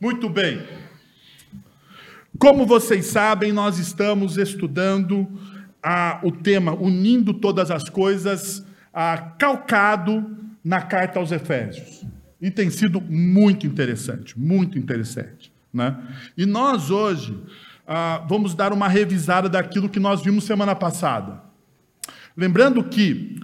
Muito bem. Como vocês sabem, nós estamos estudando o tema Unindo Todas as Coisas, calcado na carta aos Efésios. E tem sido muito interessante, muito interessante. Né? E nós hoje vamos dar uma revisada daquilo que nós vimos semana passada. Lembrando que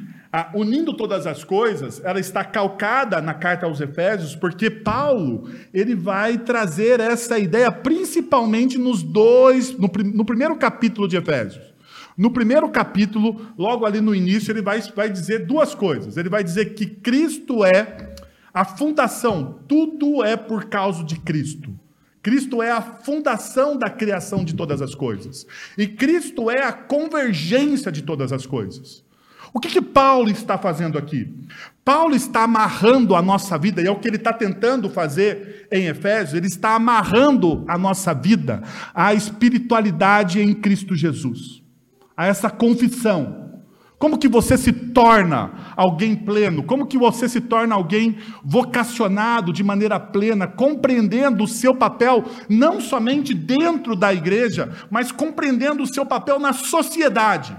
unindo todas as coisas, ela está calcada na carta aos Efésios, porque Paulo ele vai trazer essa ideia principalmente nos dois, no, no primeiro capítulo de Efésios. No primeiro capítulo, logo ali no início, ele vai, vai dizer duas coisas. Ele vai dizer que Cristo é a fundação, tudo é por causa de Cristo. Cristo é a fundação da criação de todas as coisas. E Cristo é a convergência de todas as coisas. O que, que Paulo está fazendo aqui? Paulo está amarrando a nossa vida, e é o que ele está tentando fazer em Efésios, ele está amarrando a nossa vida à espiritualidade em Cristo Jesus, a essa confissão. Como que você se torna alguém pleno? Como que você se torna alguém vocacionado de maneira plena, compreendendo o seu papel não somente dentro da igreja, mas compreendendo o seu papel na sociedade?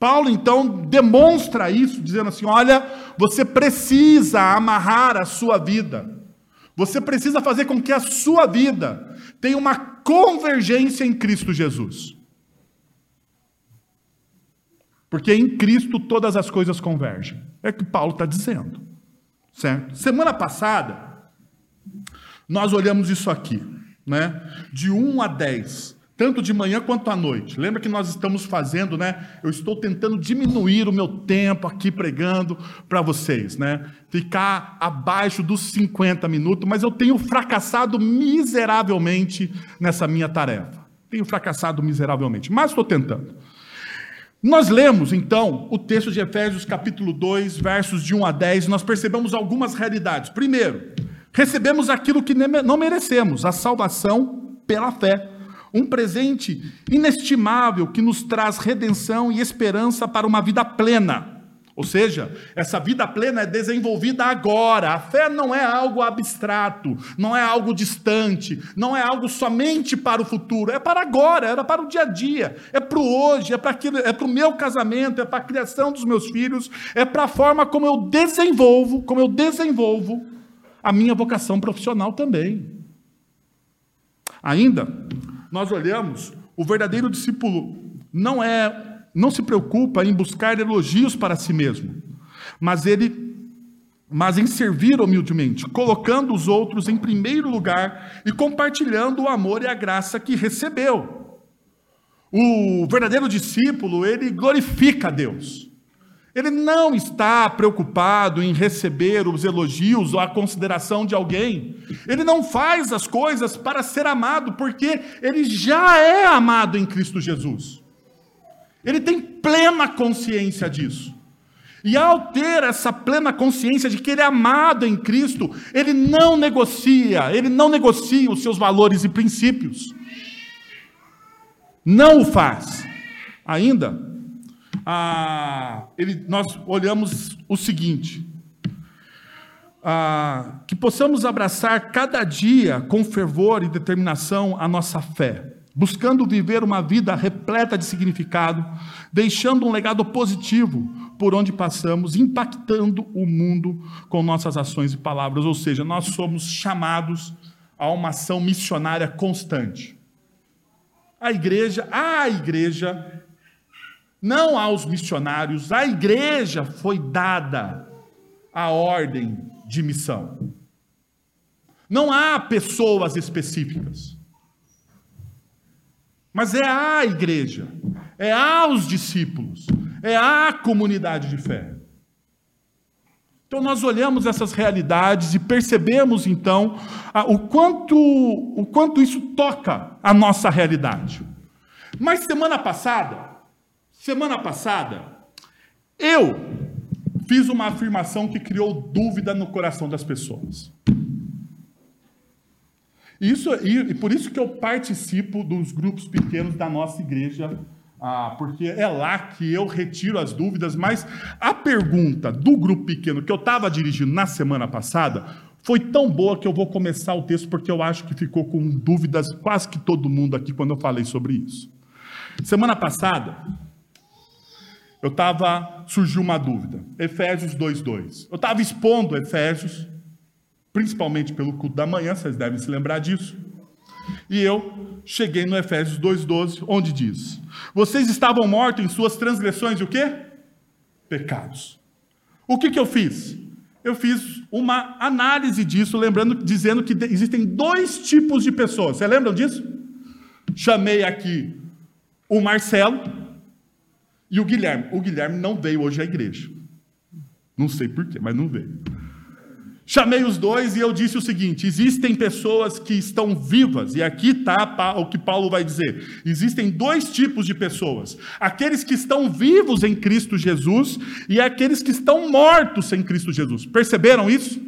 Paulo então demonstra isso, dizendo assim: olha, você precisa amarrar a sua vida, você precisa fazer com que a sua vida tenha uma convergência em Cristo Jesus. Porque em Cristo todas as coisas convergem. É o que Paulo está dizendo. Certo? Semana passada, nós olhamos isso aqui, né? De 1 a 10 tanto de manhã quanto à noite. Lembra que nós estamos fazendo, né? Eu estou tentando diminuir o meu tempo aqui pregando para vocês, né? Ficar abaixo dos 50 minutos, mas eu tenho fracassado miseravelmente nessa minha tarefa. Tenho fracassado miseravelmente, mas estou tentando. Nós lemos, então, o texto de Efésios, capítulo 2, versos de 1 a 10, e nós percebemos algumas realidades. Primeiro, recebemos aquilo que não merecemos, a salvação pela fé um presente inestimável que nos traz redenção e esperança para uma vida plena. Ou seja, essa vida plena é desenvolvida agora. A fé não é algo abstrato, não é algo distante, não é algo somente para o futuro, é para agora, é para o dia a dia, é para o hoje, é para, aquilo, é para o meu casamento, é para a criação dos meus filhos, é para a forma como eu desenvolvo, como eu desenvolvo a minha vocação profissional também. Ainda, nós olhamos, o verdadeiro discípulo não é não se preocupa em buscar elogios para si mesmo, mas ele mas em servir humildemente, colocando os outros em primeiro lugar e compartilhando o amor e a graça que recebeu. O verdadeiro discípulo, ele glorifica a Deus. Ele não está preocupado em receber os elogios ou a consideração de alguém. Ele não faz as coisas para ser amado, porque ele já é amado em Cristo Jesus. Ele tem plena consciência disso. E ao ter essa plena consciência de que ele é amado em Cristo, ele não negocia, ele não negocia os seus valores e princípios. Não o faz. Ainda, ah, ele, nós olhamos o seguinte: ah, que possamos abraçar cada dia com fervor e determinação a nossa fé, buscando viver uma vida repleta de significado, deixando um legado positivo por onde passamos, impactando o mundo com nossas ações e palavras. Ou seja, nós somos chamados a uma ação missionária constante. A igreja, a igreja não aos missionários, à igreja foi dada a ordem de missão. Não há pessoas específicas. Mas é a igreja, é aos discípulos, é a comunidade de fé. Então nós olhamos essas realidades e percebemos então o quanto o quanto isso toca a nossa realidade. Mas semana passada Semana passada, eu fiz uma afirmação que criou dúvida no coração das pessoas. Isso, e, e por isso que eu participo dos grupos pequenos da nossa igreja, ah, porque é lá que eu retiro as dúvidas, mas a pergunta do grupo pequeno que eu estava dirigindo na semana passada foi tão boa que eu vou começar o texto porque eu acho que ficou com dúvidas quase que todo mundo aqui quando eu falei sobre isso. Semana passada, eu estava, surgiu uma dúvida. Efésios 2:2. Eu estava expondo Efésios, principalmente pelo culto da manhã, vocês devem se lembrar disso. E eu cheguei no Efésios 2:12, onde diz: Vocês estavam mortos em suas transgressões e o quê? Pecados. O que que eu fiz? Eu fiz uma análise disso, lembrando, dizendo que existem dois tipos de pessoas. Você lembra disso? Chamei aqui o Marcelo e o Guilherme. O Guilherme não veio hoje à igreja. Não sei porquê, mas não veio. Chamei os dois e eu disse o seguinte: existem pessoas que estão vivas, e aqui está o que Paulo vai dizer. Existem dois tipos de pessoas: aqueles que estão vivos em Cristo Jesus e aqueles que estão mortos em Cristo Jesus. Perceberam isso?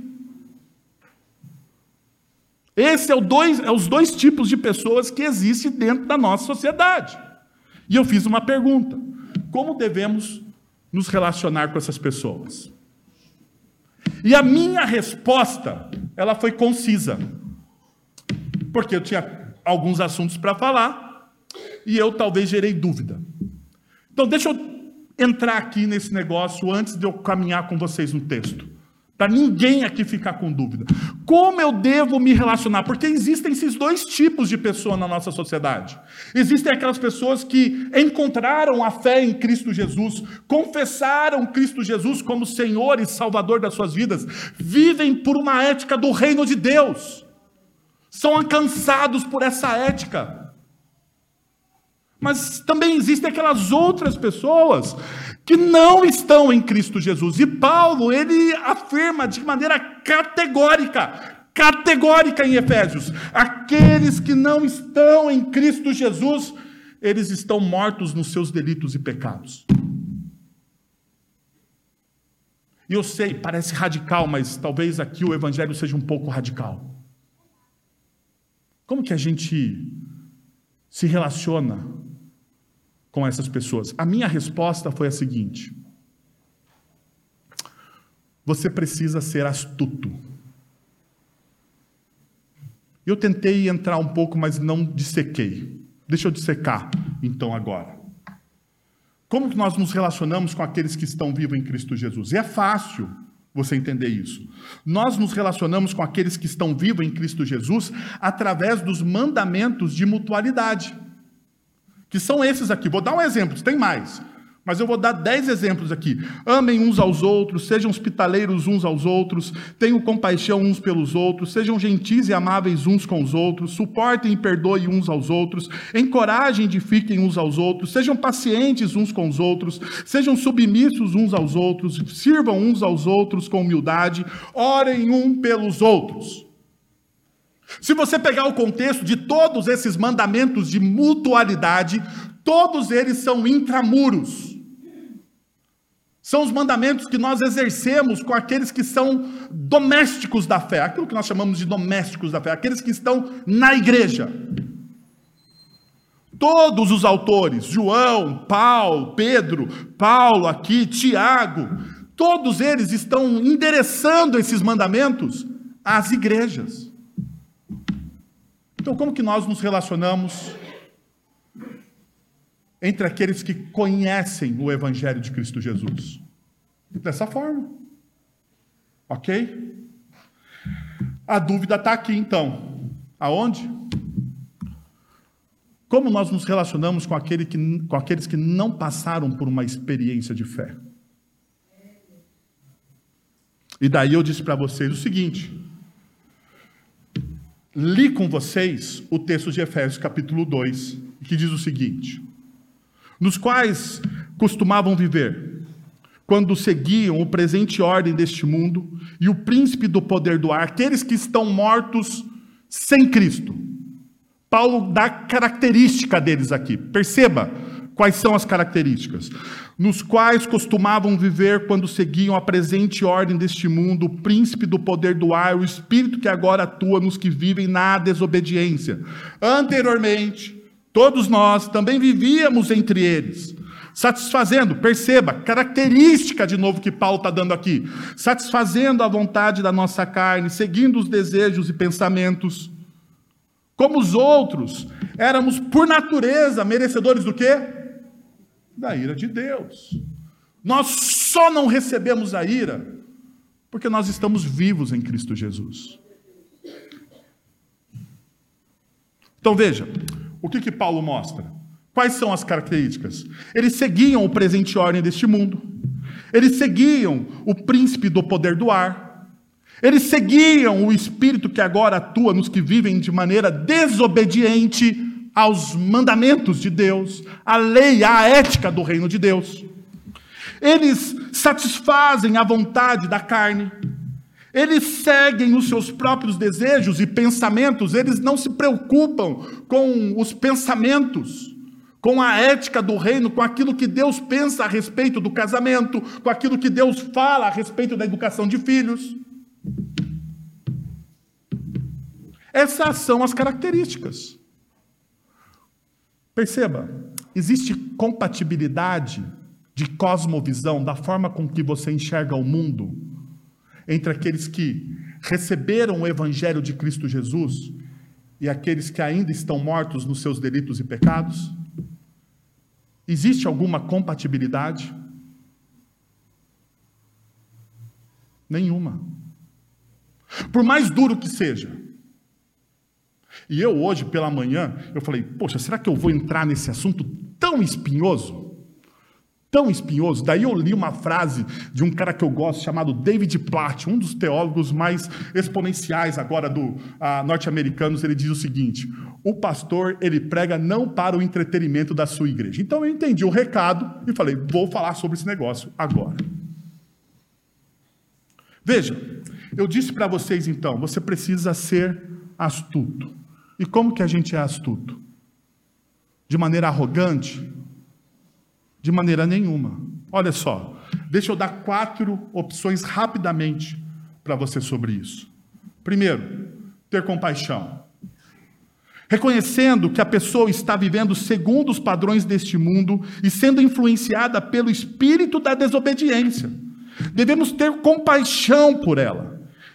Esse é, dois, é os dois tipos de pessoas que existem dentro da nossa sociedade. E eu fiz uma pergunta: como devemos nos relacionar com essas pessoas? E a minha resposta, ela foi concisa. Porque eu tinha alguns assuntos para falar e eu talvez gerei dúvida. Então, deixa eu entrar aqui nesse negócio antes de eu caminhar com vocês no texto. Para ninguém aqui ficar com dúvida. Como eu devo me relacionar? Porque existem esses dois tipos de pessoa na nossa sociedade. Existem aquelas pessoas que encontraram a fé em Cristo Jesus, confessaram Cristo Jesus como Senhor e Salvador das suas vidas, vivem por uma ética do reino de Deus, são alcançados por essa ética. Mas também existem aquelas outras pessoas que não estão em Cristo Jesus. E Paulo, ele afirma de maneira categórica, categórica em Efésios: aqueles que não estão em Cristo Jesus, eles estão mortos nos seus delitos e pecados. E eu sei, parece radical, mas talvez aqui o evangelho seja um pouco radical. Como que a gente se relaciona com essas pessoas? A minha resposta foi a seguinte: você precisa ser astuto. Eu tentei entrar um pouco, mas não dissequei. Deixa eu dissecar, então, agora. Como que nós nos relacionamos com aqueles que estão vivos em Cristo Jesus? E é fácil você entender isso. Nós nos relacionamos com aqueles que estão vivos em Cristo Jesus através dos mandamentos de mutualidade que são esses aqui. Vou dar um exemplo, tem mais. Mas eu vou dar dez exemplos aqui. Amem uns aos outros, sejam hospitaleiros uns aos outros, tenham compaixão uns pelos outros, sejam gentis e amáveis uns com os outros, suportem e perdoem uns aos outros, encorajem e edifiquem uns aos outros, sejam pacientes uns com os outros, sejam submissos uns aos outros, sirvam uns aos outros com humildade, orem um pelos outros. Se você pegar o contexto de todos esses mandamentos de mutualidade, todos eles são intramuros. São os mandamentos que nós exercemos com aqueles que são domésticos da fé, aquilo que nós chamamos de domésticos da fé, aqueles que estão na igreja. Todos os autores, João, Paulo, Pedro, Paulo aqui, Tiago, todos eles estão endereçando esses mandamentos às igrejas. Então, como que nós nos relacionamos entre aqueles que conhecem o Evangelho de Cristo Jesus? Dessa forma. Ok? A dúvida está aqui, então. Aonde? Como nós nos relacionamos com, aquele que, com aqueles que não passaram por uma experiência de fé? E daí eu disse para vocês o seguinte: li com vocês o texto de Efésios, capítulo 2, que diz o seguinte: Nos quais costumavam viver, quando seguiam o presente ordem deste mundo e o príncipe do poder do ar, aqueles que estão mortos sem Cristo. Paulo dá característica deles aqui. Perceba quais são as características nos quais costumavam viver quando seguiam a presente ordem deste mundo, o príncipe do poder do ar, o espírito que agora atua nos que vivem na desobediência. Anteriormente, todos nós também vivíamos entre eles, satisfazendo, perceba, característica de novo que Paulo está dando aqui, satisfazendo a vontade da nossa carne, seguindo os desejos e pensamentos. Como os outros, éramos por natureza merecedores do quê? Da ira de Deus. Nós só não recebemos a ira porque nós estamos vivos em Cristo Jesus. Então veja, o que que Paulo mostra? Quais são as características? Eles seguiam o presente ordem deste mundo. Eles seguiam o príncipe do poder do ar. Eles seguiam o espírito que agora atua nos que vivem de maneira desobediente aos mandamentos de Deus, à lei, à ética do reino de Deus. Eles satisfazem a vontade da carne. Eles seguem os seus próprios desejos e pensamentos, eles não se preocupam com os pensamentos, com a ética do reino, com aquilo que Deus pensa a respeito do casamento, com aquilo que Deus fala a respeito da educação de filhos. Essas são as características. Perceba, existe compatibilidade de cosmovisão, da forma com que você enxerga o mundo, entre aqueles que receberam o evangelho de Cristo Jesus e aqueles que ainda estão mortos nos seus delitos e pecados? Existe alguma compatibilidade? Nenhuma. Por mais duro que seja. E eu hoje pela manhã, eu falei, poxa, será que eu vou entrar nesse assunto tão espinhoso? tão espinhoso. Daí eu li uma frase de um cara que eu gosto chamado David Platt, um dos teólogos mais exponenciais agora do uh, norte-americanos. Ele diz o seguinte: o pastor ele prega não para o entretenimento da sua igreja. Então eu entendi o recado e falei: vou falar sobre esse negócio agora. Veja, eu disse para vocês então, você precisa ser astuto. E como que a gente é astuto? De maneira arrogante? De maneira nenhuma. Olha só, deixa eu dar quatro opções rapidamente para você sobre isso. Primeiro, ter compaixão. Reconhecendo que a pessoa está vivendo segundo os padrões deste mundo e sendo influenciada pelo espírito da desobediência. Devemos ter compaixão por ela.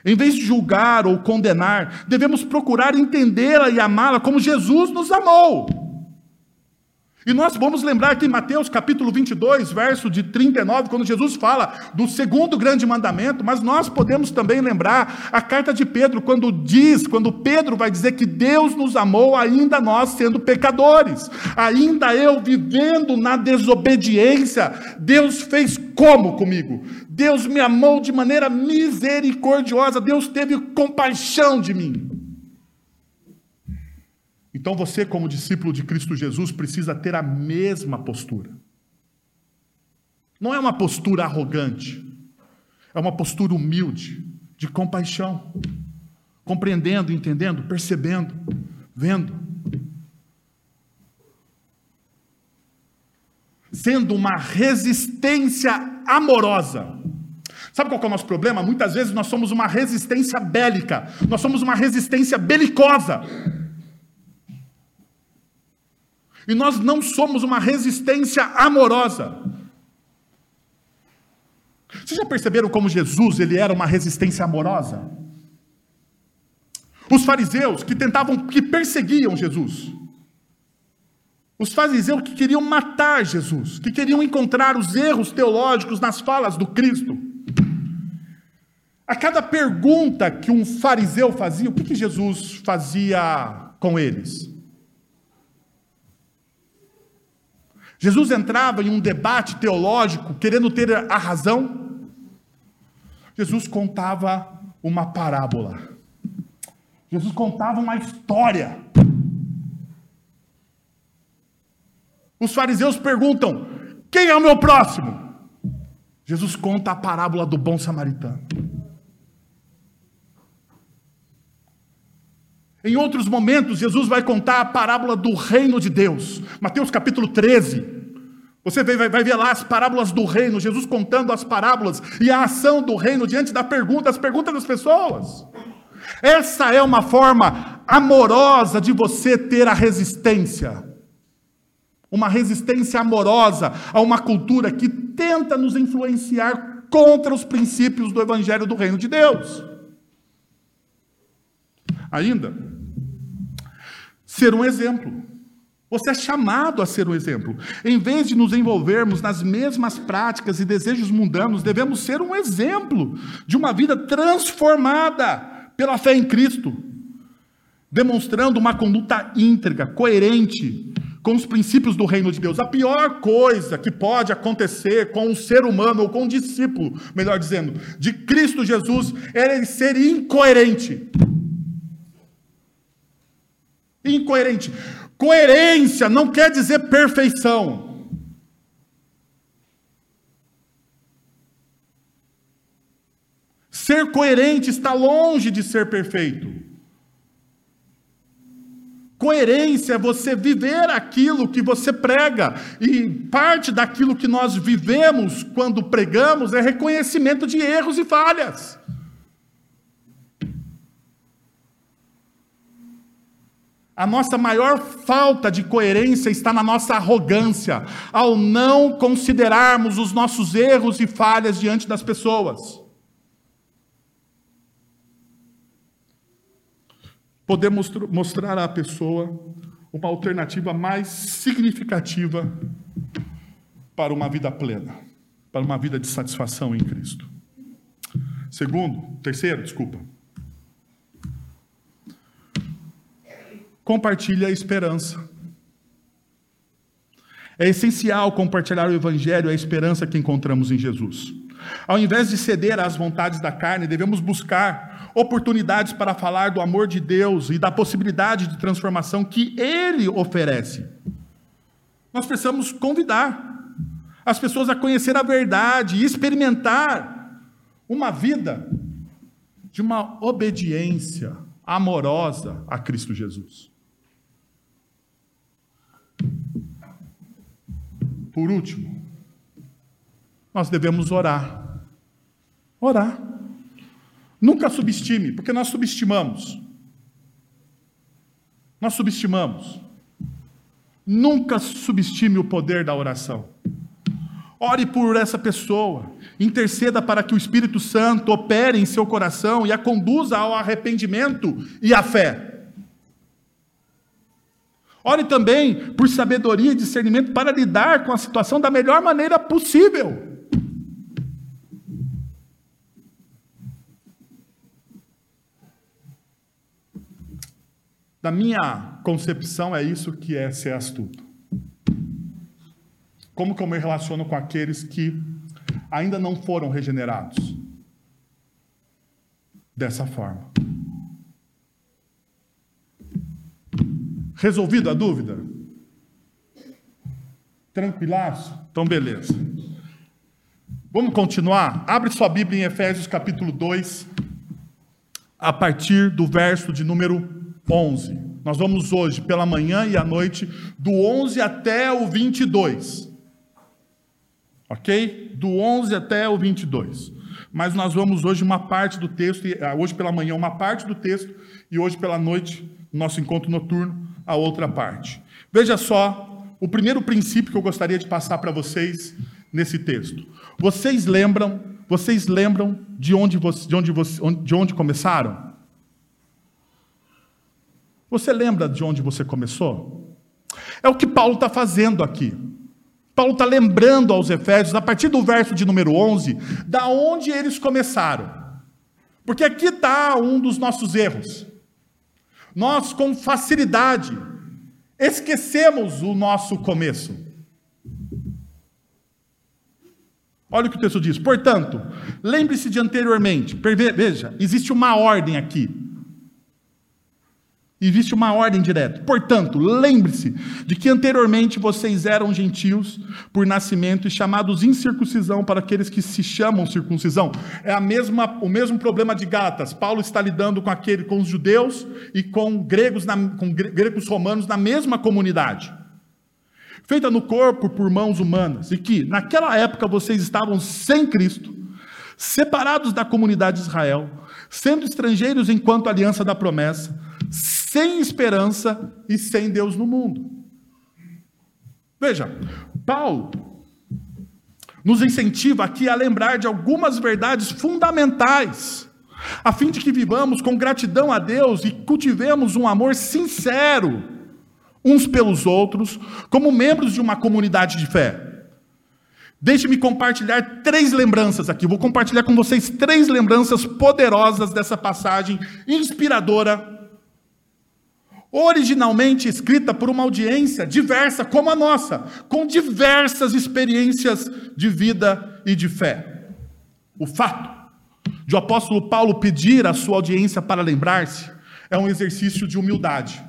Em vez de julgar ou condenar, devemos procurar entendê-la e amá-la como Jesus nos amou. E nós vamos lembrar aqui em Mateus capítulo 22, verso de 39, quando Jesus fala do segundo grande mandamento, mas nós podemos também lembrar a carta de Pedro, quando diz, quando Pedro vai dizer que Deus nos amou ainda nós sendo pecadores, ainda eu vivendo na desobediência, Deus fez como comigo? Deus me amou de maneira misericordiosa, Deus teve compaixão de mim. Então você, como discípulo de Cristo Jesus, precisa ter a mesma postura. Não é uma postura arrogante, é uma postura humilde, de compaixão, compreendendo, entendendo, percebendo, vendo. Sendo uma resistência amorosa. Sabe qual é o nosso problema? Muitas vezes nós somos uma resistência bélica, nós somos uma resistência belicosa. E nós não somos uma resistência amorosa. Vocês já perceberam como Jesus ele era uma resistência amorosa? Os fariseus que tentavam, que perseguiam Jesus. Os fariseus que queriam matar Jesus, que queriam encontrar os erros teológicos nas falas do Cristo. A cada pergunta que um fariseu fazia, o que, que Jesus fazia com eles? Jesus entrava em um debate teológico, querendo ter a razão. Jesus contava uma parábola. Jesus contava uma história. Os fariseus perguntam: quem é o meu próximo? Jesus conta a parábola do bom samaritano. Em outros momentos, Jesus vai contar a parábola do reino de Deus. Mateus capítulo 13. Você vai, ver lá as parábolas do reino, Jesus contando as parábolas e a ação do reino diante da pergunta, as perguntas das pessoas. Essa é uma forma amorosa de você ter a resistência. uma resistência amorosa a uma cultura que tenta nos influenciar contra os princípios do Evangelho do Reino de Deus. Ainda, ser um exemplo. Você é chamado a ser um exemplo. Em vez de nos envolvermos nas mesmas práticas e desejos mundanos, devemos ser um exemplo de uma vida transformada pela fé em Cristo, demonstrando uma conduta íntegra, coerente com os princípios do reino de Deus. A pior coisa que pode acontecer com um ser humano ou com um discípulo, melhor dizendo, de Cristo Jesus, é ele ser incoerente. Incoerente. Coerência não quer dizer perfeição. Ser coerente está longe de ser perfeito. Coerência é você viver aquilo que você prega, e parte daquilo que nós vivemos quando pregamos é reconhecimento de erros e falhas. A nossa maior falta de coerência está na nossa arrogância, ao não considerarmos os nossos erros e falhas diante das pessoas. Podemos mostrar à pessoa uma alternativa mais significativa para uma vida plena, para uma vida de satisfação em Cristo. Segundo, terceiro, desculpa. Compartilhe a esperança. É essencial compartilhar o Evangelho e a esperança que encontramos em Jesus. Ao invés de ceder às vontades da carne, devemos buscar oportunidades para falar do amor de Deus e da possibilidade de transformação que Ele oferece. Nós precisamos convidar as pessoas a conhecer a verdade e experimentar uma vida de uma obediência amorosa a Cristo Jesus. Por último, nós devemos orar. Orar. Nunca subestime, porque nós subestimamos. Nós subestimamos. Nunca subestime o poder da oração. Ore por essa pessoa. Interceda para que o Espírito Santo opere em seu coração e a conduza ao arrependimento e à fé. Ore também por sabedoria e discernimento para lidar com a situação da melhor maneira possível. Da minha concepção, é isso que é ser astuto. Como que eu me relaciono com aqueles que ainda não foram regenerados? Dessa forma. Resolvido a dúvida? Tranquilaço? Então, beleza. Vamos continuar? Abre sua Bíblia em Efésios capítulo 2, a partir do verso de número 11. Nós vamos hoje, pela manhã e à noite, do 11 até o 22. Ok? Do 11 até o 22. Mas nós vamos hoje uma parte do texto, ah, hoje pela manhã uma parte do texto, e hoje pela noite, nosso encontro noturno, a outra parte. Veja só o primeiro princípio que eu gostaria de passar para vocês nesse texto. Vocês lembram, vocês lembram de onde, de onde, de onde começaram? Você lembra de onde você começou? É o que Paulo está fazendo aqui. Paulo está lembrando aos Efésios, a partir do verso de número 11, da onde eles começaram. Porque aqui está um dos nossos erros. Nós, com facilidade, esquecemos o nosso começo. Olha o que o texto diz. Portanto, lembre-se de anteriormente. Veja, existe uma ordem aqui. Existe uma ordem direta. Portanto, lembre-se de que anteriormente vocês eram gentios por nascimento e chamados incircuncisão para aqueles que se chamam circuncisão. É a mesma, o mesmo problema de Gálatas. Paulo está lidando com aquele, com os judeus e com gregos, na, com gregos romanos na mesma comunidade. Feita no corpo por mãos humanas, e que naquela época vocês estavam sem Cristo, separados da comunidade de Israel, sendo estrangeiros enquanto aliança da promessa sem esperança e sem Deus no mundo. Veja, Paulo nos incentiva aqui a lembrar de algumas verdades fundamentais, a fim de que vivamos com gratidão a Deus e cultivemos um amor sincero uns pelos outros, como membros de uma comunidade de fé. Deixe-me compartilhar três lembranças aqui. Vou compartilhar com vocês três lembranças poderosas dessa passagem inspiradora originalmente escrita por uma audiência diversa como a nossa, com diversas experiências de vida e de fé. O fato de o apóstolo Paulo pedir à sua audiência para lembrar-se é um exercício de humildade.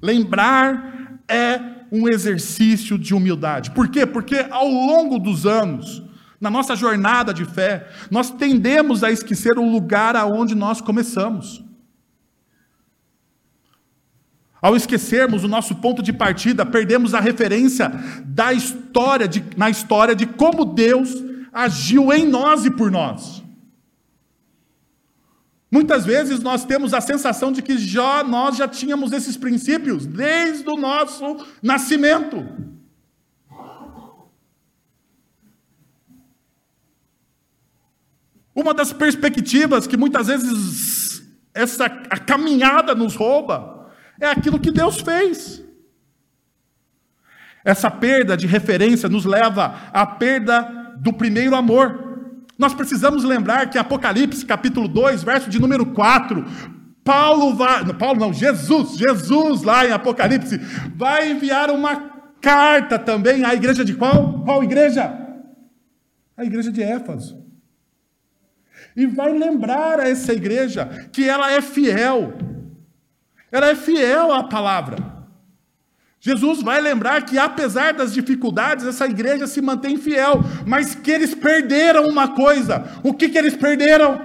Lembrar é um exercício de humildade. Por quê? Porque ao longo dos anos, na nossa jornada de fé, nós tendemos a esquecer o lugar aonde nós começamos. Ao esquecermos o nosso ponto de partida, perdemos a referência da história de, na história de como Deus agiu em nós e por nós. Muitas vezes nós temos a sensação de que já nós já tínhamos esses princípios desde o nosso nascimento. Uma das perspectivas que muitas vezes essa a caminhada nos rouba é aquilo que Deus fez. Essa perda de referência nos leva à perda do primeiro amor. Nós precisamos lembrar que Apocalipse, capítulo 2, verso de número 4, Paulo vai, Paulo não, Jesus, Jesus lá em Apocalipse, vai enviar uma carta também à igreja de qual? Qual igreja? A igreja de Éfeso. E vai lembrar a essa igreja que ela é fiel, ela é fiel à palavra. Jesus vai lembrar que, apesar das dificuldades, essa igreja se mantém fiel, mas que eles perderam uma coisa. O que, que eles perderam?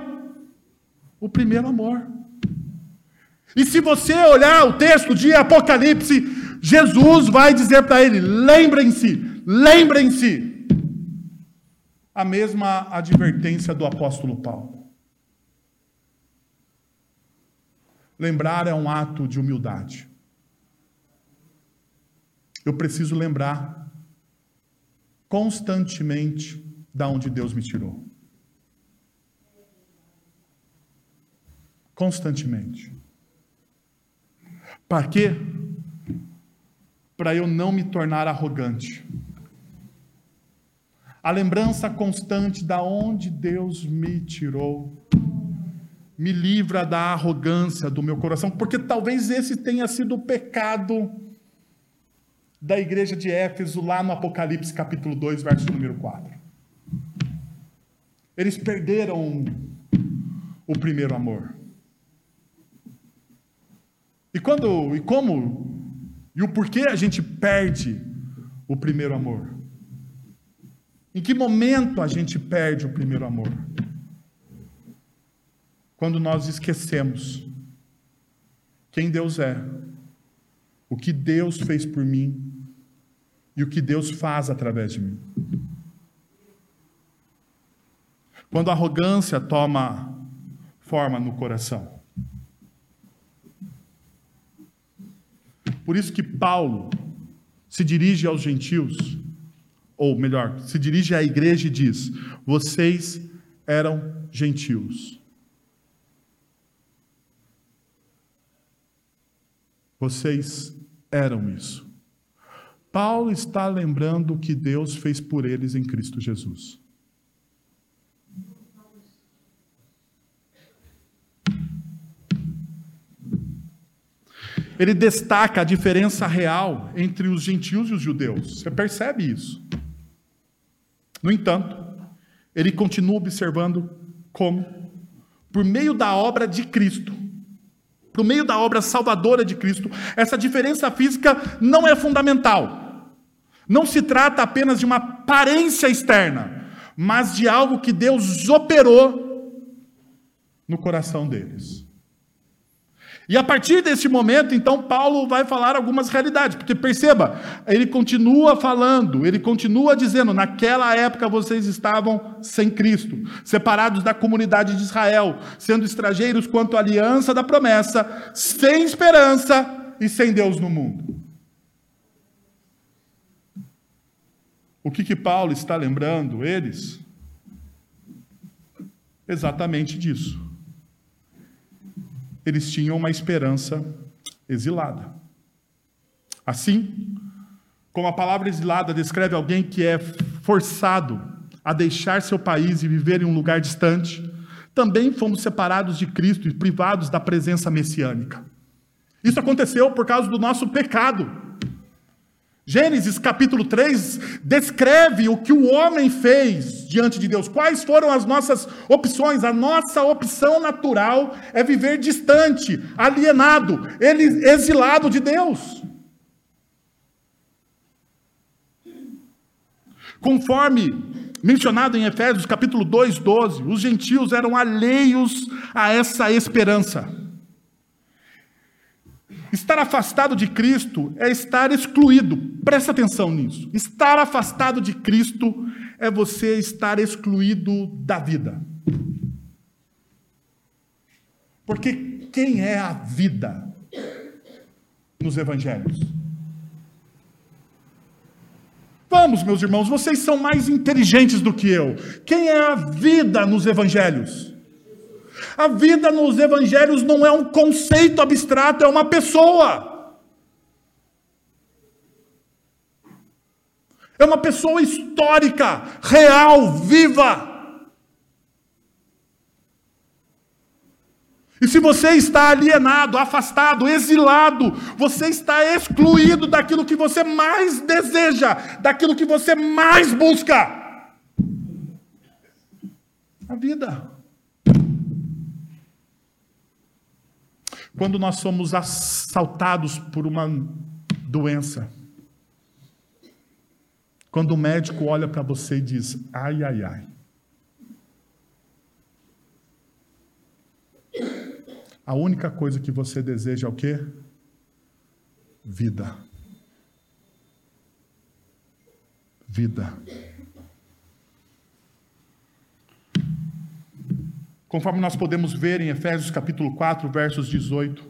O primeiro amor. E se você olhar o texto de Apocalipse, Jesus vai dizer para ele: lembrem-se, lembrem-se. A mesma advertência do apóstolo Paulo. Lembrar é um ato de humildade. Eu preciso lembrar constantemente da onde Deus me tirou. Constantemente. Para quê? Para eu não me tornar arrogante. A lembrança constante da onde Deus me tirou me livra da arrogância do meu coração, porque talvez esse tenha sido o pecado da igreja de Éfeso lá no Apocalipse capítulo 2, verso número 4. Eles perderam o primeiro amor. E quando e como e o porquê a gente perde o primeiro amor? Em que momento a gente perde o primeiro amor? Quando nós esquecemos quem Deus é, o que Deus fez por mim e o que Deus faz através de mim. Quando a arrogância toma forma no coração. Por isso que Paulo se dirige aos gentios, ou melhor, se dirige à igreja e diz: Vocês eram gentios Vocês eram isso. Paulo está lembrando o que Deus fez por eles em Cristo Jesus. Ele destaca a diferença real entre os gentios e os judeus. Você percebe isso? No entanto, ele continua observando como, por meio da obra de Cristo, por meio da obra salvadora de Cristo, essa diferença física não é fundamental. Não se trata apenas de uma aparência externa, mas de algo que Deus operou no coração deles. E a partir desse momento, então, Paulo vai falar algumas realidades, porque perceba, ele continua falando, ele continua dizendo: naquela época vocês estavam sem Cristo, separados da comunidade de Israel, sendo estrangeiros quanto à aliança da promessa, sem esperança e sem Deus no mundo. O que, que Paulo está lembrando eles? Exatamente disso. Eles tinham uma esperança exilada. Assim, como a palavra exilada descreve alguém que é forçado a deixar seu país e viver em um lugar distante, também fomos separados de Cristo e privados da presença messiânica. Isso aconteceu por causa do nosso pecado. Gênesis capítulo 3 descreve o que o homem fez diante de Deus. Quais foram as nossas opções? A nossa opção natural é viver distante, alienado, exilado de Deus. Conforme mencionado em Efésios capítulo 2, 12, os gentios eram alheios a essa esperança. Estar afastado de Cristo é estar excluído. Presta atenção nisso. Estar afastado de Cristo é você estar excluído da vida. Porque quem é a vida nos evangelhos? Vamos, meus irmãos, vocês são mais inteligentes do que eu. Quem é a vida nos evangelhos? A vida nos evangelhos não é um conceito abstrato, é uma pessoa. É uma pessoa histórica, real, viva. E se você está alienado, afastado, exilado, você está excluído daquilo que você mais deseja, daquilo que você mais busca. A vida. Quando nós somos assaltados por uma doença, quando o médico olha para você e diz: ai, ai, ai. A única coisa que você deseja é o quê? Vida. Vida. Conforme nós podemos ver em Efésios capítulo 4, versos 18,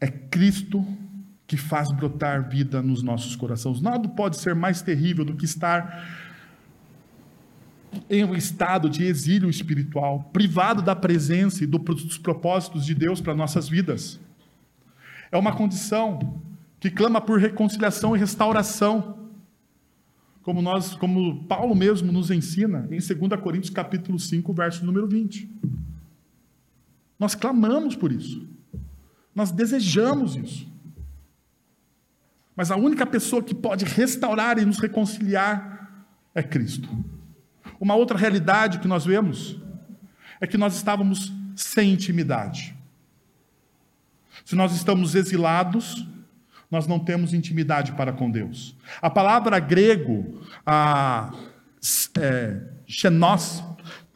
é Cristo que faz brotar vida nos nossos corações. Nada pode ser mais terrível do que estar em um estado de exílio espiritual, privado da presença e dos propósitos de Deus para nossas vidas. É uma condição que clama por reconciliação e restauração. Como nós, como Paulo mesmo nos ensina em 2 Coríntios capítulo 5, verso número 20. Nós clamamos por isso. Nós desejamos isso. Mas a única pessoa que pode restaurar e nos reconciliar é Cristo. Uma outra realidade que nós vemos é que nós estávamos sem intimidade. Se nós estamos exilados, nós não temos intimidade para com Deus. A palavra grego, a é, xenós,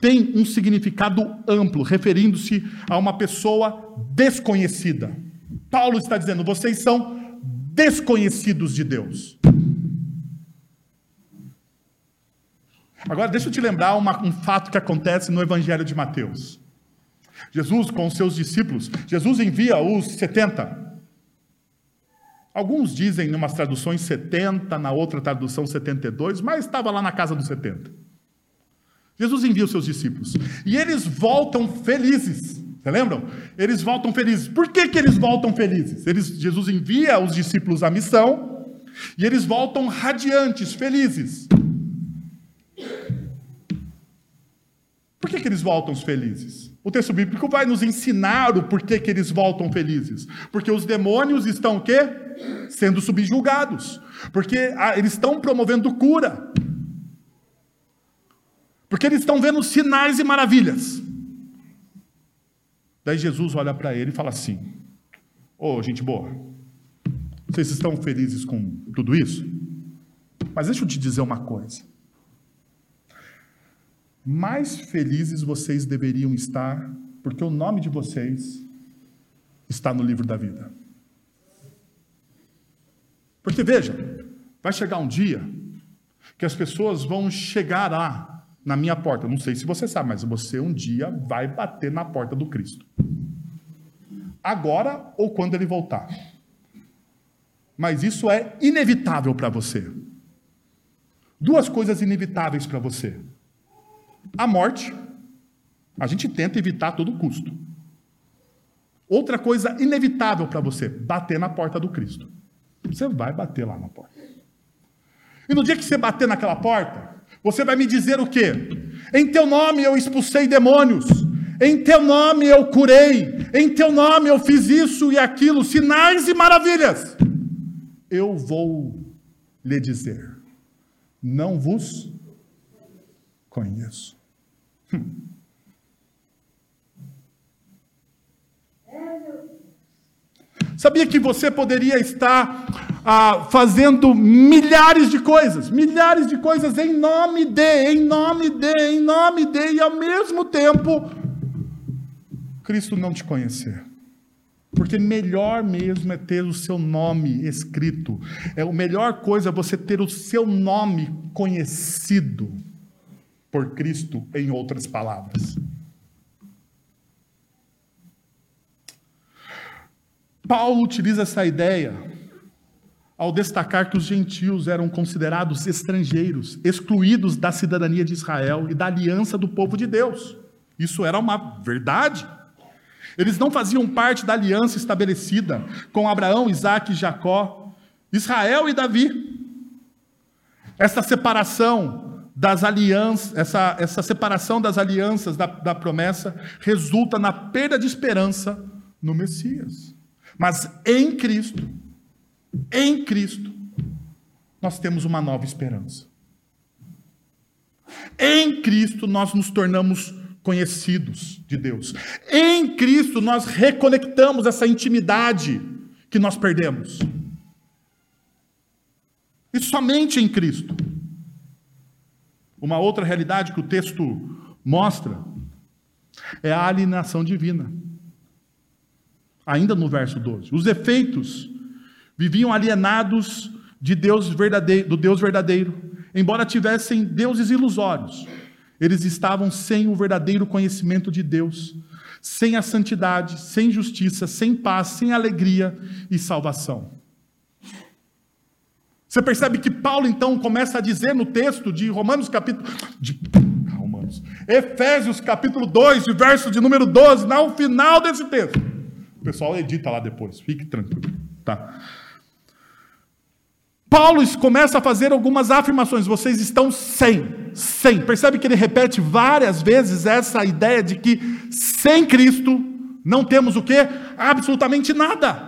tem um significado amplo, referindo-se a uma pessoa desconhecida. Paulo está dizendo: vocês são desconhecidos de Deus. Agora, deixa eu te lembrar uma, um fato que acontece no Evangelho de Mateus. Jesus, com os seus discípulos, Jesus envia os 70. Alguns dizem, em umas traduções, 70, na outra tradução, 72, mas estava lá na casa dos 70. Jesus envia os seus discípulos. E eles voltam felizes. Você lembram? Eles voltam felizes. Por que, que eles voltam felizes? Eles, Jesus envia os discípulos à missão e eles voltam radiantes, felizes. Por que, que eles voltam felizes? O texto bíblico vai nos ensinar o porquê que eles voltam felizes. Porque os demônios estão o quê? Sendo subjugados. Porque ah, eles estão promovendo cura. Porque eles estão vendo sinais e maravilhas. Daí Jesus olha para ele e fala assim: Ô, oh, gente boa, vocês estão felizes com tudo isso? Mas deixa eu te dizer uma coisa mais felizes vocês deveriam estar, porque o nome de vocês está no livro da vida. Porque veja, vai chegar um dia que as pessoas vão chegar lá na minha porta. Não sei se você sabe, mas você um dia vai bater na porta do Cristo. Agora ou quando ele voltar. mas isso é inevitável para você. Duas coisas inevitáveis para você: a morte, a gente tenta evitar a todo custo. Outra coisa inevitável para você: bater na porta do Cristo. Você vai bater lá na porta. E no dia que você bater naquela porta, você vai me dizer o quê? Em teu nome eu expulsei demônios. Em teu nome eu curei. Em teu nome eu fiz isso e aquilo, sinais e maravilhas. Eu vou lhe dizer: não vos conheço. Hum. Sabia que você poderia estar ah, fazendo milhares de coisas, milhares de coisas em nome de, em nome de, em nome de, e ao mesmo tempo, Cristo não te conhecer. Porque melhor mesmo é ter o seu nome escrito. É a melhor coisa é você ter o seu nome conhecido por Cristo, em outras palavras. Paulo utiliza essa ideia ao destacar que os gentios eram considerados estrangeiros, excluídos da cidadania de Israel e da aliança do povo de Deus. Isso era uma verdade. Eles não faziam parte da aliança estabelecida com Abraão, Isaac Jacó, Israel e Davi. Essa separação das alianças, essa, essa separação das alianças da, da promessa resulta na perda de esperança no Messias. Mas em Cristo, em Cristo, nós temos uma nova esperança. Em Cristo nós nos tornamos conhecidos de Deus. Em Cristo nós reconectamos essa intimidade que nós perdemos. E somente em Cristo. Uma outra realidade que o texto mostra é a alienação divina ainda no verso 12. Os efeitos viviam alienados de Deus verdadeiro, do Deus verdadeiro, embora tivessem deuses ilusórios. Eles estavam sem o verdadeiro conhecimento de Deus, sem a santidade, sem justiça, sem paz, sem alegria e salvação. Você percebe que Paulo então começa a dizer no texto de Romanos capítulo de Romanos, Efésios capítulo 2, verso de número 12, no final desse texto. O pessoal edita lá depois, fique tranquilo. Tá? Paulo começa a fazer algumas afirmações. Vocês estão sem, sem. Percebe que ele repete várias vezes essa ideia de que sem Cristo não temos o quê? Absolutamente nada.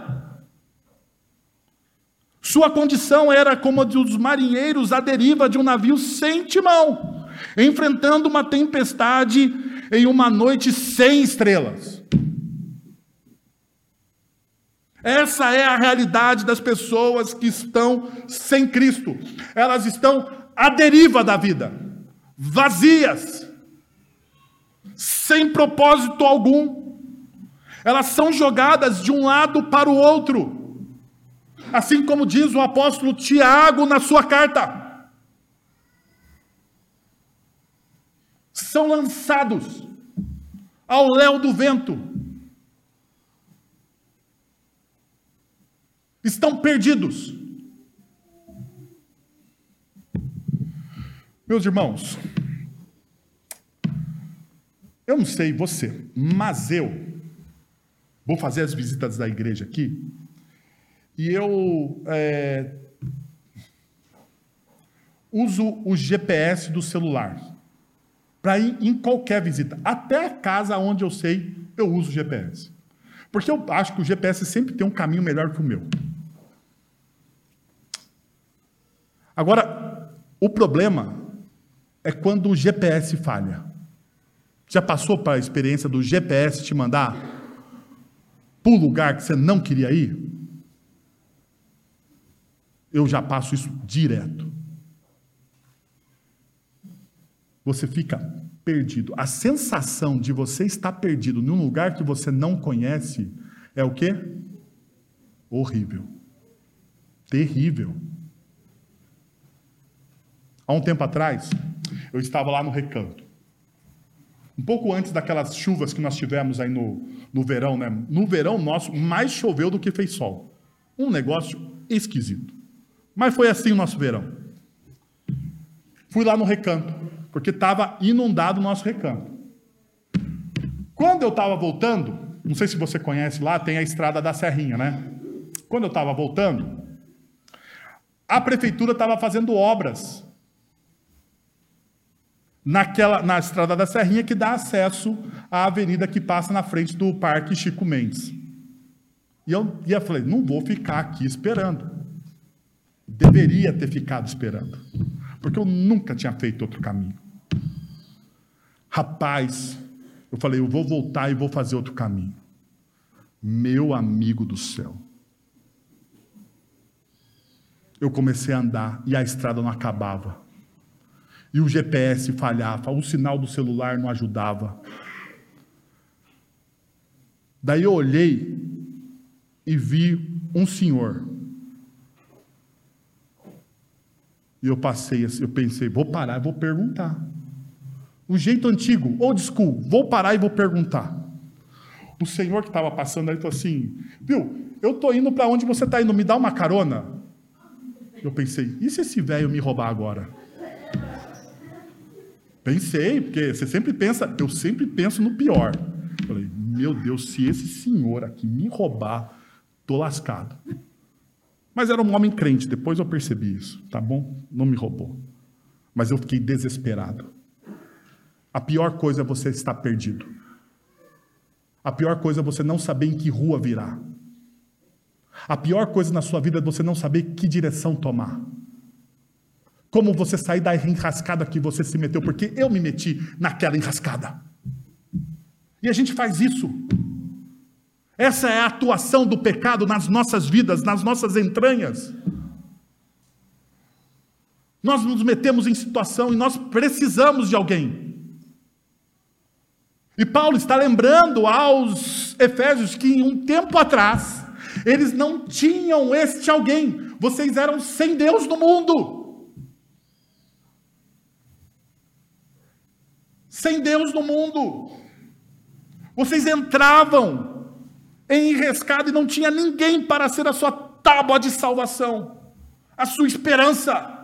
Sua condição era como a dos marinheiros à deriva de um navio sem timão, enfrentando uma tempestade em uma noite sem estrelas. Essa é a realidade das pessoas que estão sem Cristo. Elas estão à deriva da vida, vazias, sem propósito algum. Elas são jogadas de um lado para o outro. Assim como diz o apóstolo Tiago na sua carta. São lançados ao léu do vento estão perdidos. Meus irmãos, eu não sei você, mas eu vou fazer as visitas da igreja aqui e eu é, uso o GPS do celular para ir em qualquer visita, até a casa onde eu sei eu uso o GPS. Porque eu acho que o GPS sempre tem um caminho melhor que o meu. Agora, o problema é quando o GPS falha. Já passou para a experiência do GPS te mandar para o lugar que você não queria ir? Eu já passo isso direto. Você fica perdido. A sensação de você estar perdido num lugar que você não conhece é o quê? Horrível. Terrível. Há um tempo atrás, eu estava lá no recanto. Um pouco antes daquelas chuvas que nós tivemos aí no, no verão, né? No verão nosso, mais choveu do que fez sol. Um negócio esquisito. Mas foi assim o nosso verão. Fui lá no recanto, porque estava inundado o nosso recanto. Quando eu estava voltando, não sei se você conhece lá, tem a estrada da Serrinha, né? Quando eu estava voltando, a prefeitura estava fazendo obras naquela, na estrada da Serrinha que dá acesso à avenida que passa na frente do Parque Chico Mendes. E eu, e eu falei, não vou ficar aqui esperando. Deveria ter ficado esperando, porque eu nunca tinha feito outro caminho. Rapaz, eu falei, eu vou voltar e vou fazer outro caminho. Meu amigo do céu. Eu comecei a andar e a estrada não acabava. E o GPS falhava, o sinal do celular não ajudava. Daí eu olhei e vi um senhor. E eu passei assim, eu pensei, vou parar e vou perguntar. O jeito antigo, old school, vou parar e vou perguntar. O senhor que estava passando aí falou assim: Viu, eu estou indo para onde você está indo, me dá uma carona? Eu pensei, e se esse velho me roubar agora? Pensei, porque você sempre pensa, eu sempre penso no pior. Falei, meu Deus, se esse senhor aqui me roubar, tô lascado. Mas era um homem crente, depois eu percebi isso, tá bom? Não me roubou. Mas eu fiquei desesperado. A pior coisa é você estar perdido. A pior coisa é você não saber em que rua virar. A pior coisa na sua vida é você não saber que direção tomar. Como você sair da enrascada que você se meteu, porque eu me meti naquela enrascada. E a gente faz isso. Essa é a atuação do pecado nas nossas vidas, nas nossas entranhas. Nós nos metemos em situação e nós precisamos de alguém. E Paulo está lembrando aos Efésios que um tempo atrás eles não tinham este alguém. Vocês eram sem Deus no mundo. Sem Deus no mundo. Vocês entravam em enrescado e não tinha ninguém para ser a sua tábua de salvação, a sua esperança.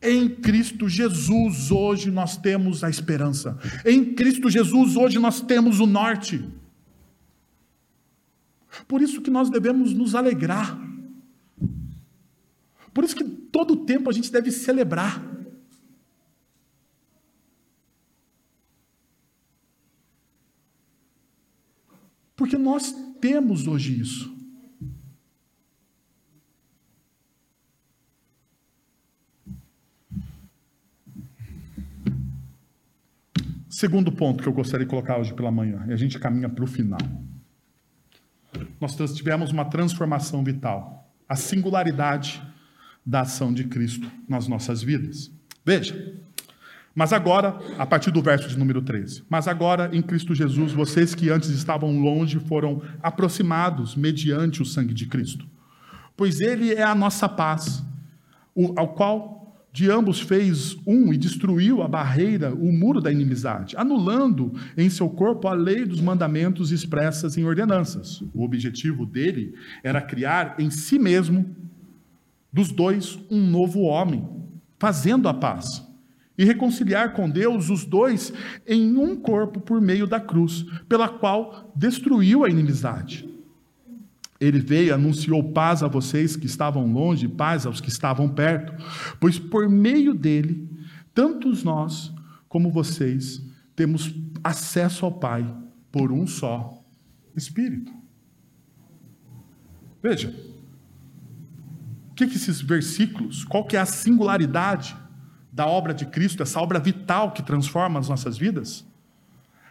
Em Cristo Jesus, hoje nós temos a esperança. Em Cristo Jesus, hoje nós temos o norte. Por isso que nós devemos nos alegrar. Por isso que todo tempo a gente deve celebrar. Porque nós temos hoje isso. Segundo ponto que eu gostaria de colocar hoje pela manhã, e a gente caminha para o final. Nós tivemos uma transformação vital, a singularidade da ação de Cristo nas nossas vidas. Veja, mas agora, a partir do verso de número 13, mas agora em Cristo Jesus, vocês que antes estavam longe foram aproximados mediante o sangue de Cristo, pois Ele é a nossa paz, ao qual de ambos fez um e destruiu a barreira, o muro da inimizade, anulando em seu corpo a lei dos mandamentos expressas em ordenanças. O objetivo dele era criar em si mesmo, dos dois, um novo homem, fazendo a paz, e reconciliar com Deus os dois em um corpo por meio da cruz, pela qual destruiu a inimizade ele veio, anunciou paz a vocês que estavam longe, paz aos que estavam perto, pois por meio dele, tantos nós como vocês temos acesso ao Pai por um só Espírito. Veja, o que, que esses versículos, qual que é a singularidade da obra de Cristo, essa obra vital que transforma as nossas vidas?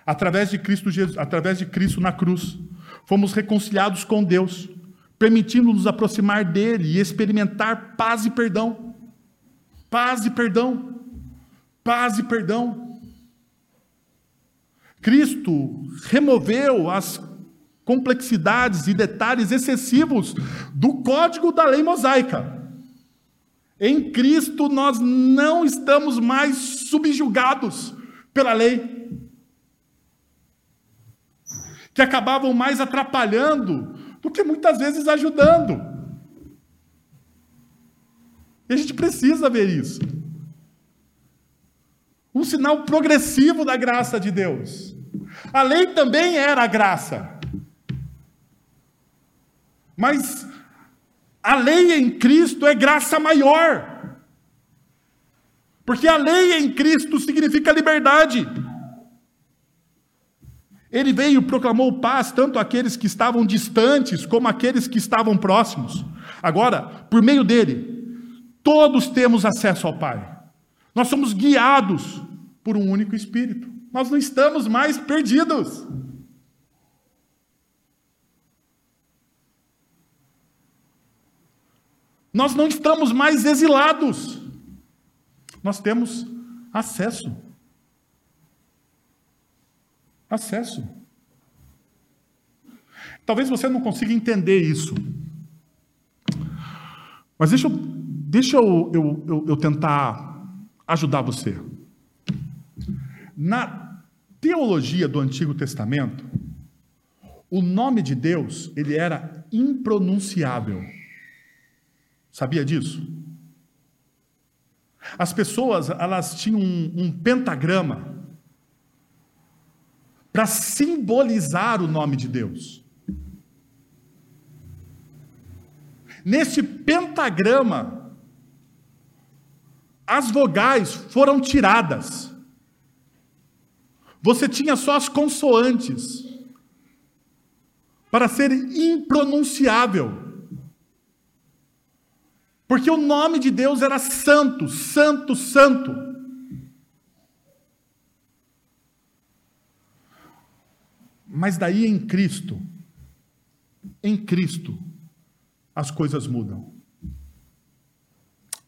Através de Cristo, através de Cristo na cruz, fomos reconciliados com Deus, permitindo-nos aproximar dele e experimentar paz e perdão. Paz e perdão. Paz e perdão. Cristo removeu as complexidades e detalhes excessivos do código da lei mosaica. Em Cristo nós não estamos mais subjugados pela lei. que acabavam mais atrapalhando do que muitas vezes ajudando. E a gente precisa ver isso. Um sinal progressivo da graça de Deus. A lei também era graça. Mas a lei em Cristo é graça maior. Porque a lei em Cristo significa liberdade. Ele veio e proclamou paz tanto àqueles que estavam distantes como àqueles que estavam próximos. Agora, por meio dele, todos temos acesso ao Pai. Nós somos guiados por um único Espírito. Nós não estamos mais perdidos. Nós não estamos mais exilados. Nós temos acesso. Acesso. Talvez você não consiga entender isso. Mas deixa eu, deixa eu, eu, eu, eu tentar ajudar você. Na teologia do Antigo Testamento, o nome de Deus ele era impronunciável. Sabia disso? As pessoas elas tinham um, um pentagrama para simbolizar o nome de Deus. Nesse pentagrama, as vogais foram tiradas. Você tinha só as consoantes para ser impronunciável. Porque o nome de Deus era santo, santo, santo. Mas daí em Cristo, em Cristo, as coisas mudam.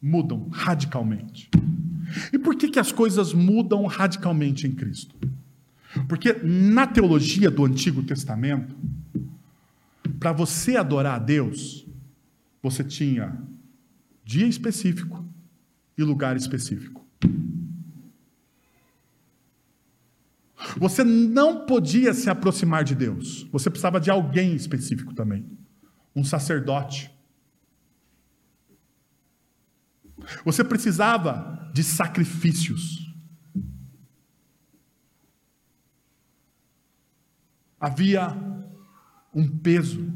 Mudam radicalmente. E por que, que as coisas mudam radicalmente em Cristo? Porque na teologia do Antigo Testamento, para você adorar a Deus, você tinha dia específico e lugar específico. Você não podia se aproximar de Deus. Você precisava de alguém específico também. Um sacerdote. Você precisava de sacrifícios. Havia um peso.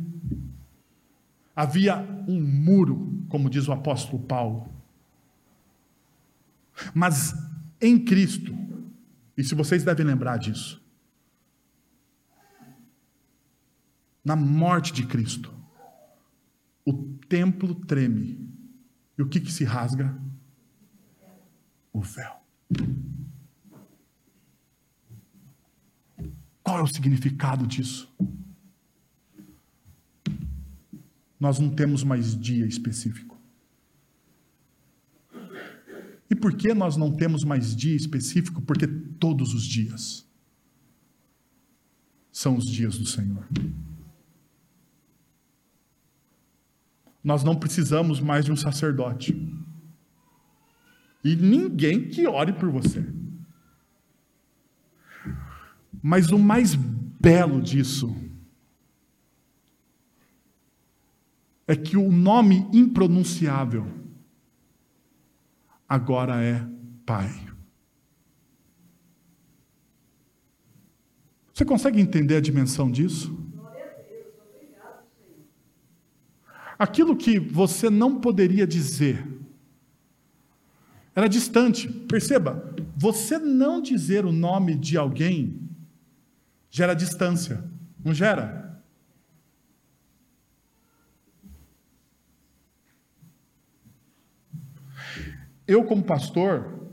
Havia um muro como diz o apóstolo Paulo. Mas em Cristo, e se vocês devem lembrar disso, na morte de Cristo, o templo treme. E o que, que se rasga? O véu. Qual é o significado disso? Nós não temos mais dia específico. E por que nós não temos mais dia específico? Porque todos os dias são os dias do Senhor. Nós não precisamos mais de um sacerdote. E ninguém que ore por você. Mas o mais belo disso é que o nome impronunciável agora é Pai. Você consegue entender a dimensão disso? Aquilo que você não poderia dizer era distante. Perceba, você não dizer o nome de alguém gera distância, não gera? Eu, como pastor,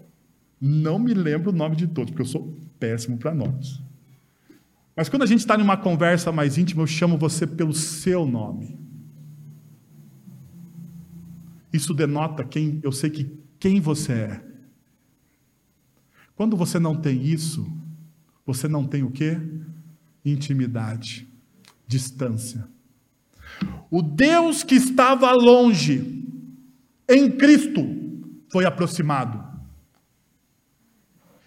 não me lembro o nome de todos, porque eu sou péssimo para nomes. Mas quando a gente está em uma conversa mais íntima, eu chamo você pelo seu nome. Isso denota quem eu sei que quem você é. Quando você não tem isso, você não tem o quê? Intimidade, distância. O Deus que estava longe em Cristo foi aproximado.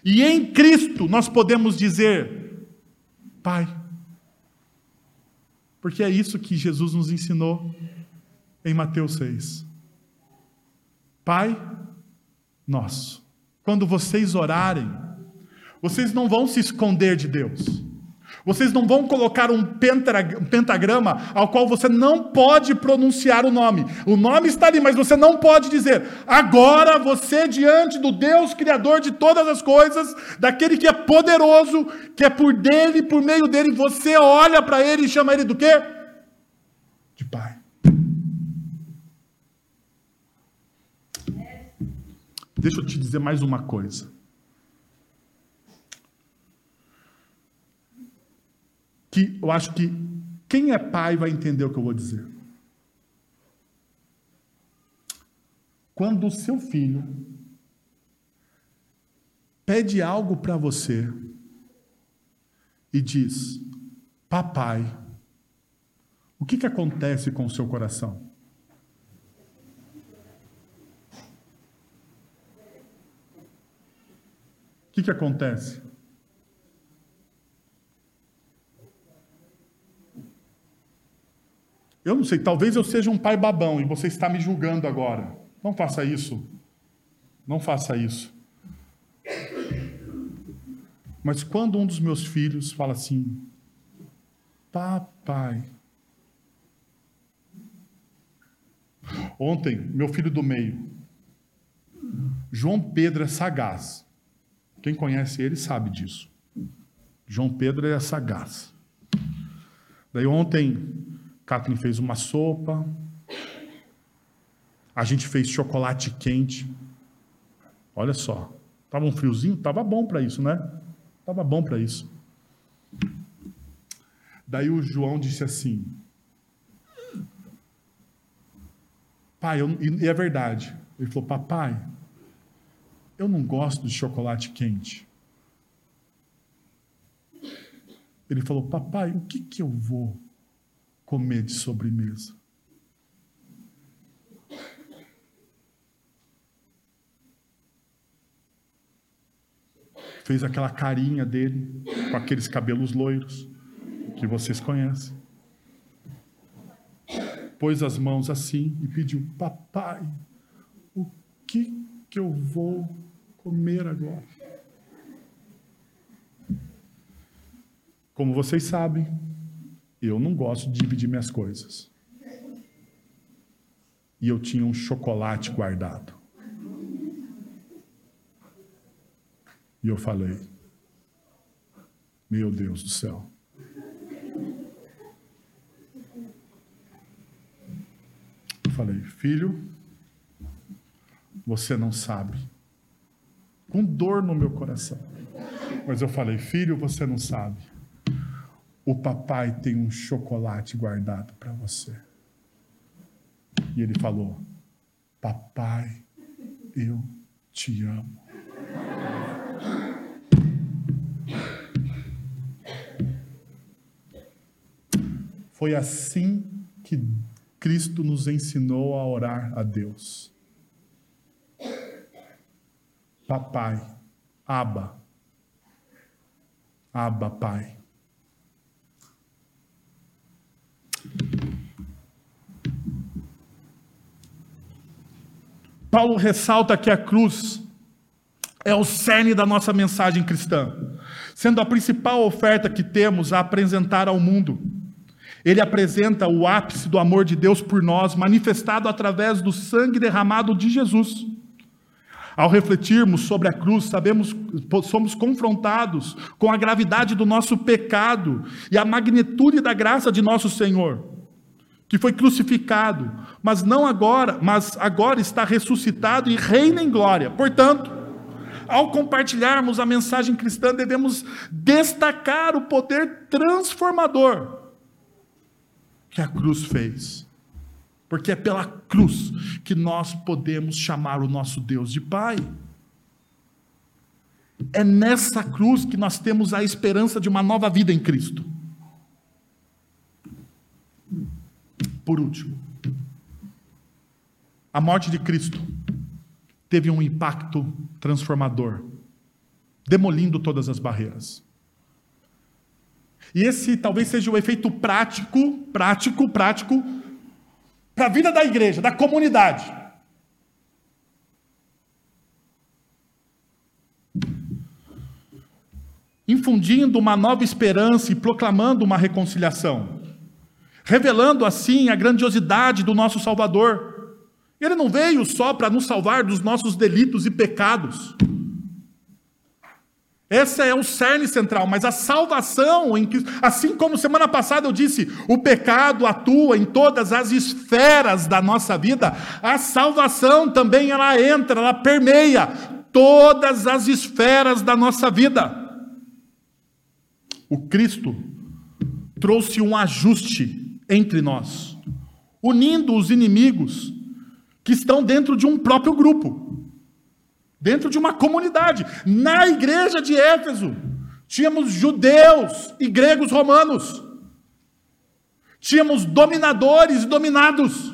E em Cristo nós podemos dizer: Pai. Porque é isso que Jesus nos ensinou em Mateus 6. Pai nosso, quando vocês orarem, vocês não vão se esconder de Deus. Vocês não vão colocar um pentagrama ao qual você não pode pronunciar o nome. O nome está ali, mas você não pode dizer. Agora você, diante do Deus Criador de todas as coisas, daquele que é poderoso, que é por dele, por meio dele, você olha para ele e chama ele do quê? De Pai. Deixa eu te dizer mais uma coisa. Que eu acho que quem é pai vai entender o que eu vou dizer. Quando o seu filho pede algo para você e diz: Papai, o que, que acontece com o seu coração? que, que acontece? Eu não sei, talvez eu seja um pai babão e você está me julgando agora. Não faça isso. Não faça isso. Mas quando um dos meus filhos fala assim, papai. Ontem, meu filho do meio, João Pedro é sagaz. Quem conhece ele sabe disso. João Pedro é sagaz. Daí ontem, Kathleen fez uma sopa. A gente fez chocolate quente. Olha só. Tava um friozinho? Tava bom para isso, né? Tava bom para isso. Daí o João disse assim: Pai, eu, e é verdade. Ele falou: Papai, eu não gosto de chocolate quente. Ele falou: Papai, o que, que eu vou comer de sobremesa? Fez aquela carinha dele, com aqueles cabelos loiros, que vocês conhecem. Pôs as mãos assim e pediu: Papai, o que, que eu vou comer agora. Como vocês sabem, eu não gosto de dividir minhas coisas. E eu tinha um chocolate guardado. E eu falei: Meu Deus do céu. Eu falei: Filho, você não sabe com dor no meu coração. Mas eu falei: Filho, você não sabe. O papai tem um chocolate guardado para você. E ele falou: Papai, eu te amo. Foi assim que Cristo nos ensinou a orar a Deus. Papai, Aba, Aba, Pai. Paulo ressalta que a cruz é o cerne da nossa mensagem cristã, sendo a principal oferta que temos a apresentar ao mundo. Ele apresenta o ápice do amor de Deus por nós, manifestado através do sangue derramado de Jesus. Ao refletirmos sobre a cruz, sabemos, somos confrontados com a gravidade do nosso pecado e a magnitude da graça de nosso Senhor, que foi crucificado, mas não agora, mas agora está ressuscitado e reina em glória. Portanto, ao compartilharmos a mensagem cristã, devemos destacar o poder transformador que a cruz fez. Porque é pela cruz que nós podemos chamar o nosso Deus de Pai. É nessa cruz que nós temos a esperança de uma nova vida em Cristo. Por último, a morte de Cristo teve um impacto transformador, demolindo todas as barreiras. E esse talvez seja o efeito prático, prático, prático, para a vida da igreja, da comunidade. Infundindo uma nova esperança e proclamando uma reconciliação, revelando assim a grandiosidade do nosso Salvador. Ele não veio só para nos salvar dos nossos delitos e pecados. Esse é o cerne central, mas a salvação, assim como semana passada eu disse, o pecado atua em todas as esferas da nossa vida, a salvação também ela entra, ela permeia todas as esferas da nossa vida. O Cristo trouxe um ajuste entre nós, unindo os inimigos que estão dentro de um próprio grupo dentro de uma comunidade. Na igreja de Éfeso, tínhamos judeus e gregos romanos. Tínhamos dominadores e dominados.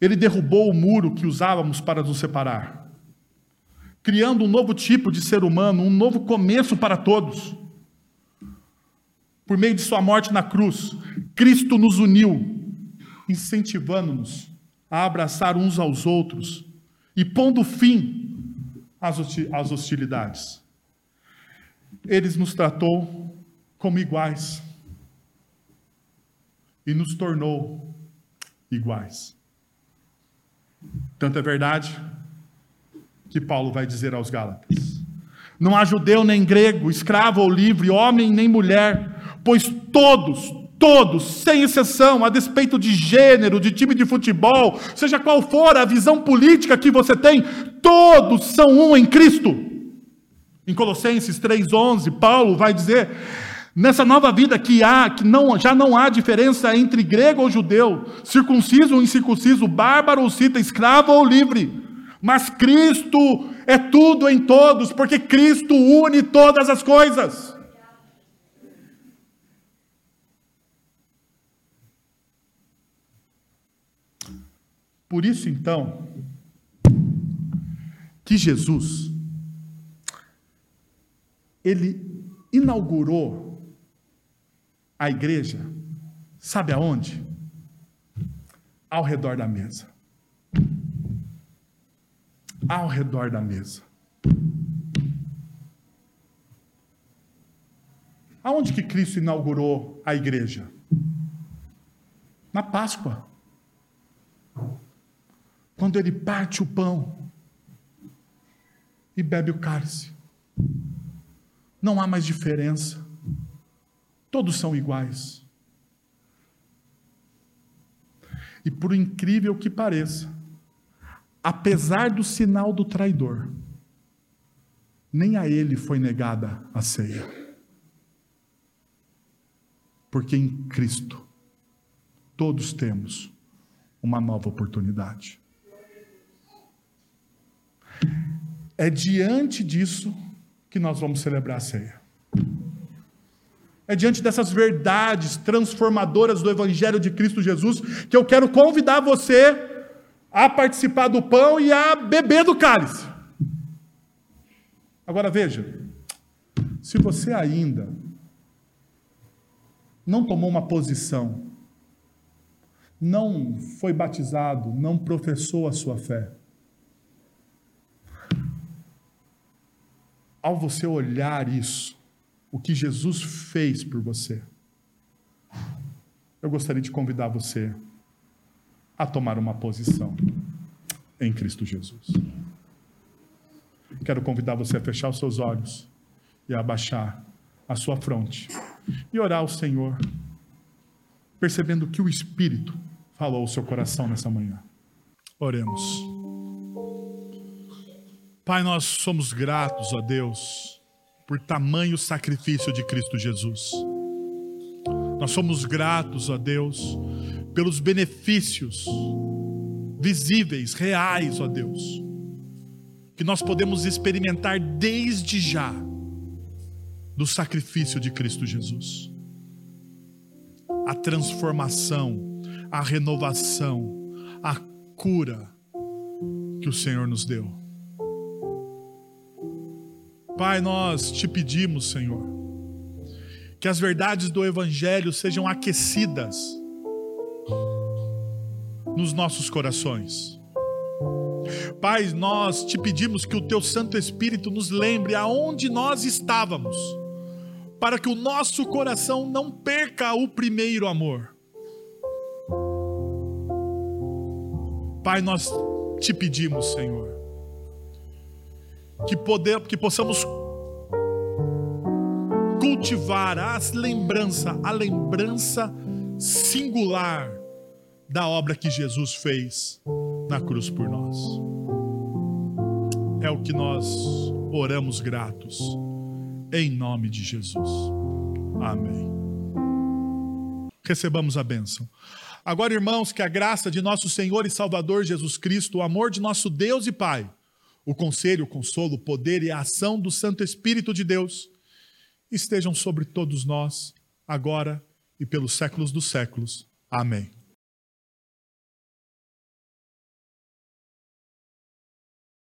Ele derrubou o muro que usávamos para nos separar, criando um novo tipo de ser humano, um novo começo para todos. Por meio de Sua morte na cruz, Cristo nos uniu incentivando-nos a abraçar uns aos outros e pondo fim às hostilidades. Ele nos tratou como iguais e nos tornou iguais. Tanto é verdade que Paulo vai dizer aos Gálatas: Não há judeu nem grego, escravo ou livre, homem nem mulher, pois todos, Todos, sem exceção, a despeito de gênero, de time de futebol, seja qual for a visão política que você tem, todos são um em Cristo. Em Colossenses 3:11, Paulo vai dizer: nessa nova vida que há, que não, já não há diferença entre grego ou judeu, circunciso ou incircunciso, bárbaro ou cita, escravo ou livre, mas Cristo é tudo em todos, porque Cristo une todas as coisas. Por isso, então, que Jesus, ele inaugurou a igreja, sabe aonde? Ao redor da mesa. Ao redor da mesa. Aonde que Cristo inaugurou a igreja? Na Páscoa quando ele parte o pão e bebe o cálice. Não há mais diferença. Todos são iguais. E por incrível que pareça, apesar do sinal do traidor, nem a ele foi negada a ceia. Porque em Cristo todos temos uma nova oportunidade. É diante disso que nós vamos celebrar a ceia. É diante dessas verdades transformadoras do Evangelho de Cristo Jesus que eu quero convidar você a participar do pão e a beber do cálice. Agora veja, se você ainda não tomou uma posição, não foi batizado, não professou a sua fé, ao você olhar isso, o que Jesus fez por você, eu gostaria de convidar você a tomar uma posição em Cristo Jesus. Quero convidar você a fechar os seus olhos e a abaixar a sua fronte e orar ao Senhor, percebendo que o Espírito falou ao seu coração nessa manhã. Oremos. Pai, nós somos gratos a Deus por tamanho sacrifício de Cristo Jesus. Nós somos gratos a Deus pelos benefícios visíveis, reais, ó Deus, que nós podemos experimentar desde já do sacrifício de Cristo Jesus. A transformação, a renovação, a cura que o Senhor nos deu. Pai, nós te pedimos, Senhor, que as verdades do Evangelho sejam aquecidas nos nossos corações. Pai, nós te pedimos que o teu Santo Espírito nos lembre aonde nós estávamos, para que o nosso coração não perca o primeiro amor. Pai, nós te pedimos, Senhor, que, poder, que possamos cultivar as lembrança, a lembrança singular da obra que Jesus fez na cruz por nós. É o que nós oramos gratos, em nome de Jesus. Amém. Recebamos a bênção. Agora, irmãos, que a graça de nosso Senhor e Salvador Jesus Cristo, o amor de nosso Deus e Pai, o conselho, o consolo, o poder e a ação do Santo Espírito de Deus estejam sobre todos nós, agora e pelos séculos dos séculos. Amém.